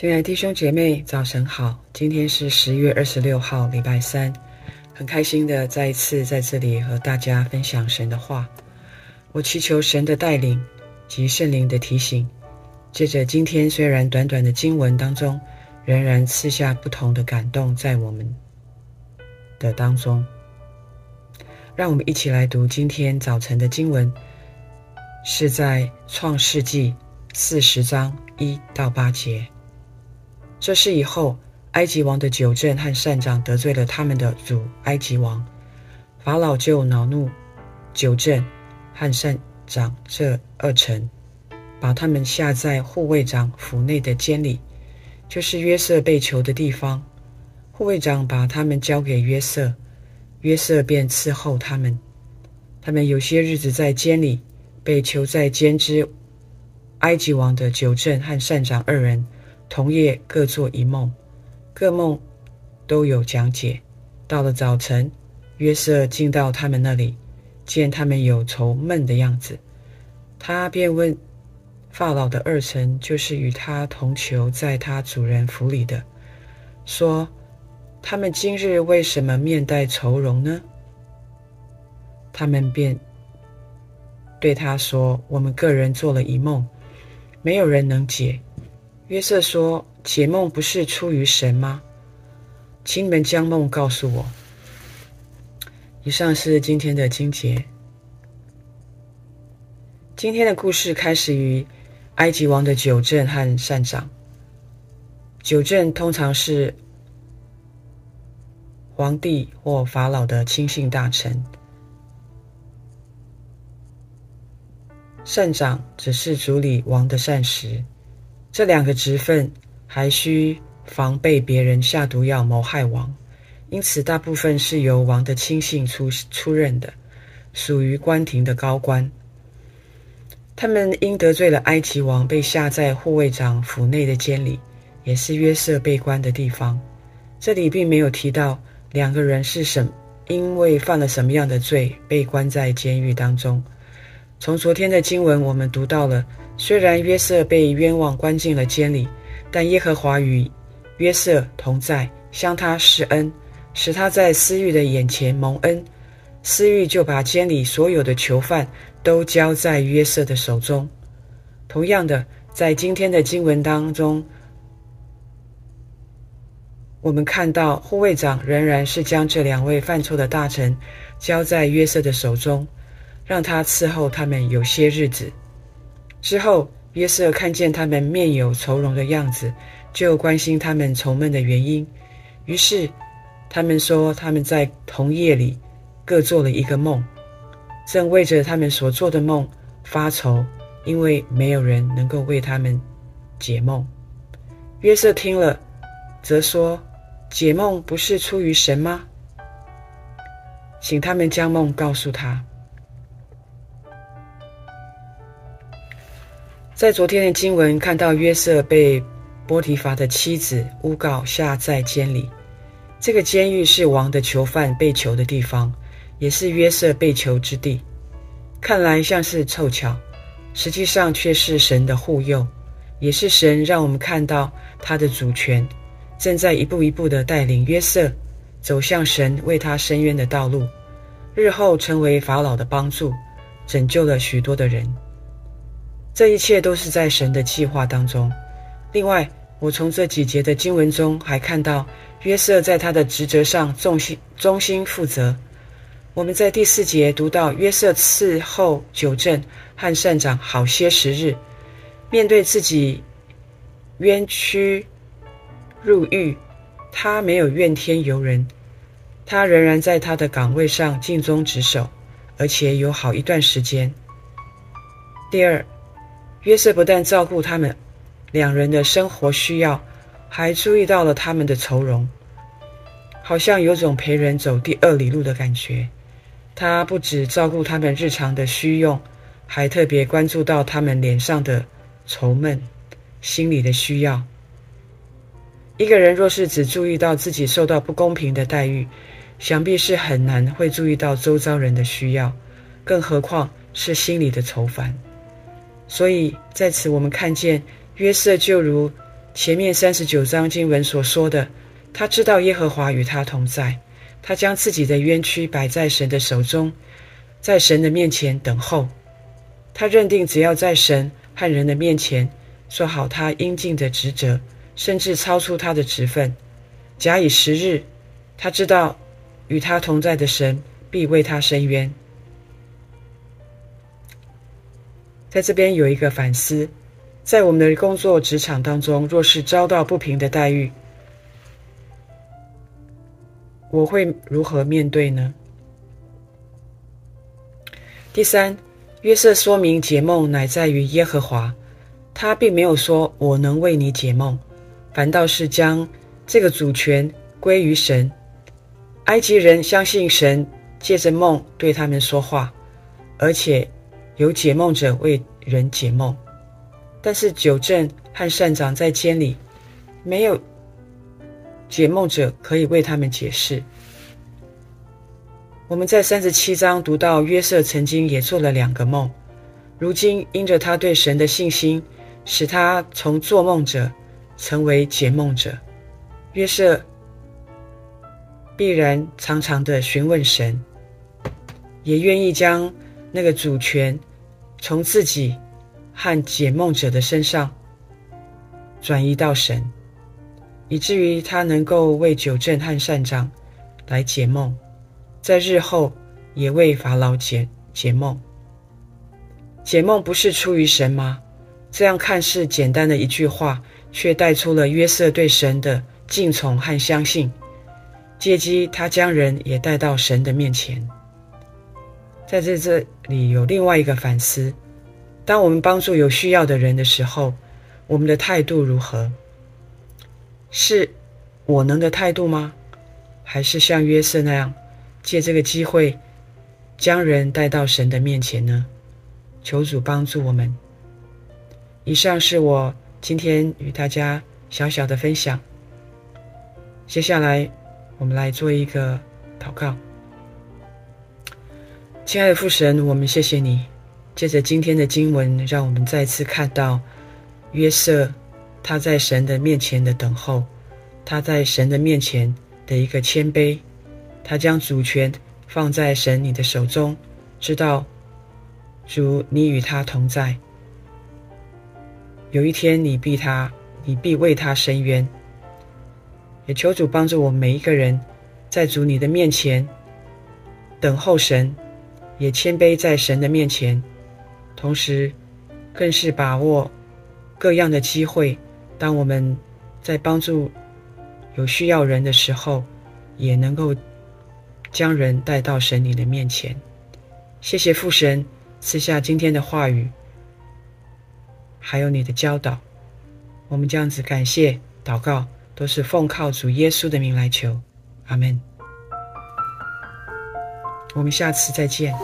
亲爱的弟兄姐妹，早晨好！今天是十月二十六号，礼拜三，很开心的再一次在这里和大家分享神的话。我祈求神的带领及圣灵的提醒，借着今天虽然短短的经文当中，仍然赐下不同的感动在我们的当中。让我们一起来读今天早晨的经文，是在创世纪四十章一到八节。这事以后，埃及王的酒政和善长得罪了他们的主埃及王，法老就恼怒酒政和善长这二臣，把他们下在护卫长府内的监里，就是约瑟被囚的地方。护卫长把他们交给约瑟，约瑟便伺候他们。他们有些日子在监里，被囚在监之埃及王的酒政和善长二人。同夜各做一梦，各梦都有讲解。到了早晨，约瑟进到他们那里，见他们有愁闷的样子，他便问法老的二臣，就是与他同囚在他主人府里的，说：他们今日为什么面带愁容呢？他们便对他说：我们个人做了一梦，没有人能解。约瑟说：“解梦不是出于神吗？请你们将梦告诉我。”以上是今天的经节。今天的故事开始于埃及王的酒政和善长。酒政通常是皇帝或法老的亲信大臣，善长只是处理王的膳食。这两个职分还需防备别人下毒药谋害王，因此大部分是由王的亲信出出任的，属于官廷的高官。他们因得罪了埃及王，被下在护卫长府内的监里，也是约瑟被关的地方。这里并没有提到两个人是什，因为犯了什么样的罪被关在监狱当中。从昨天的经文，我们读到了。虽然约瑟被冤枉关进了监里，但耶和华与约瑟同在，向他施恩，使他在司狱的眼前蒙恩。司狱就把监里所有的囚犯都交在约瑟的手中。同样的，在今天的经文当中，我们看到护卫长仍然是将这两位犯错的大臣交在约瑟的手中，让他伺候他们有些日子。之后，约瑟看见他们面有愁容的样子，就关心他们愁闷的原因。于是，他们说他们在同夜里各做了一个梦，正为着他们所做的梦发愁，因为没有人能够为他们解梦。约瑟听了，则说：“解梦不是出于神吗？请他们将梦告诉他。”在昨天的经文看到约瑟被波提乏的妻子诬告下在监里，这个监狱是王的囚犯被囚的地方，也是约瑟被囚之地。看来像是凑巧，实际上却是神的护佑，也是神让我们看到他的主权，正在一步一步的带领约瑟走向神为他伸冤的道路，日后成为法老的帮助，拯救了许多的人。这一切都是在神的计划当中。另外，我从这几节的经文中还看到约瑟在他的职责上忠心忠心负责。我们在第四节读到约瑟伺候酒政和善长好些时日，面对自己冤屈入狱，他没有怨天尤人，他仍然在他的岗位上尽忠职守，而且有好一段时间。第二。约瑟不但照顾他们两人的生活需要，还注意到了他们的愁容，好像有种陪人走第二里路的感觉。他不只照顾他们日常的需用，还特别关注到他们脸上的愁闷、心里的需要。一个人若是只注意到自己受到不公平的待遇，想必是很难会注意到周遭人的需要，更何况是心里的愁烦。所以在此，我们看见约瑟就如前面三十九章经文所说的，他知道耶和华与他同在，他将自己的冤屈摆在神的手中，在神的面前等候。他认定只要在神和人的面前做好他应尽的职责，甚至超出他的职分，假以时日，他知道与他同在的神必为他伸冤。在这边有一个反思，在我们的工作职场当中，若是遭到不平的待遇，我会如何面对呢？第三，约瑟说明解梦乃在于耶和华，他并没有说我能为你解梦，反倒是将这个主权归于神。埃及人相信神借着梦对他们说话，而且。有解梦者为人解梦，但是酒政和善长在监里，没有解梦者可以为他们解释。我们在三十七章读到约瑟曾经也做了两个梦，如今因着他对神的信心，使他从做梦者成为解梦者。约瑟必然常常的询问神，也愿意将那个主权。从自己和解梦者的身上转移到神，以至于他能够为九正和善长来解梦，在日后也为法老解解梦。解梦不是出于神吗？这样看似简单的一句话，却带出了约瑟对神的敬从和相信，借机他将人也带到神的面前。在这这里有另外一个反思：当我们帮助有需要的人的时候，我们的态度如何？是我能的态度吗？还是像约瑟那样，借这个机会将人带到神的面前呢？求主帮助我们。以上是我今天与大家小小的分享。接下来，我们来做一个祷告。亲爱的父神，我们谢谢你，借着今天的经文，让我们再次看到约瑟他在神的面前的等候，他在神的面前的一个谦卑，他将主权放在神你的手中，知道主你与他同在，有一天你必他，你必为他伸冤，也求主帮助我们每一个人，在主你的面前等候神。也谦卑在神的面前，同时更是把握各样的机会。当我们在帮助有需要人的时候，也能够将人带到神你的面前。谢谢父神赐下今天的话语，还有你的教导。我们这样子感谢祷告，都是奉靠主耶稣的名来求，阿门。我们下次再见。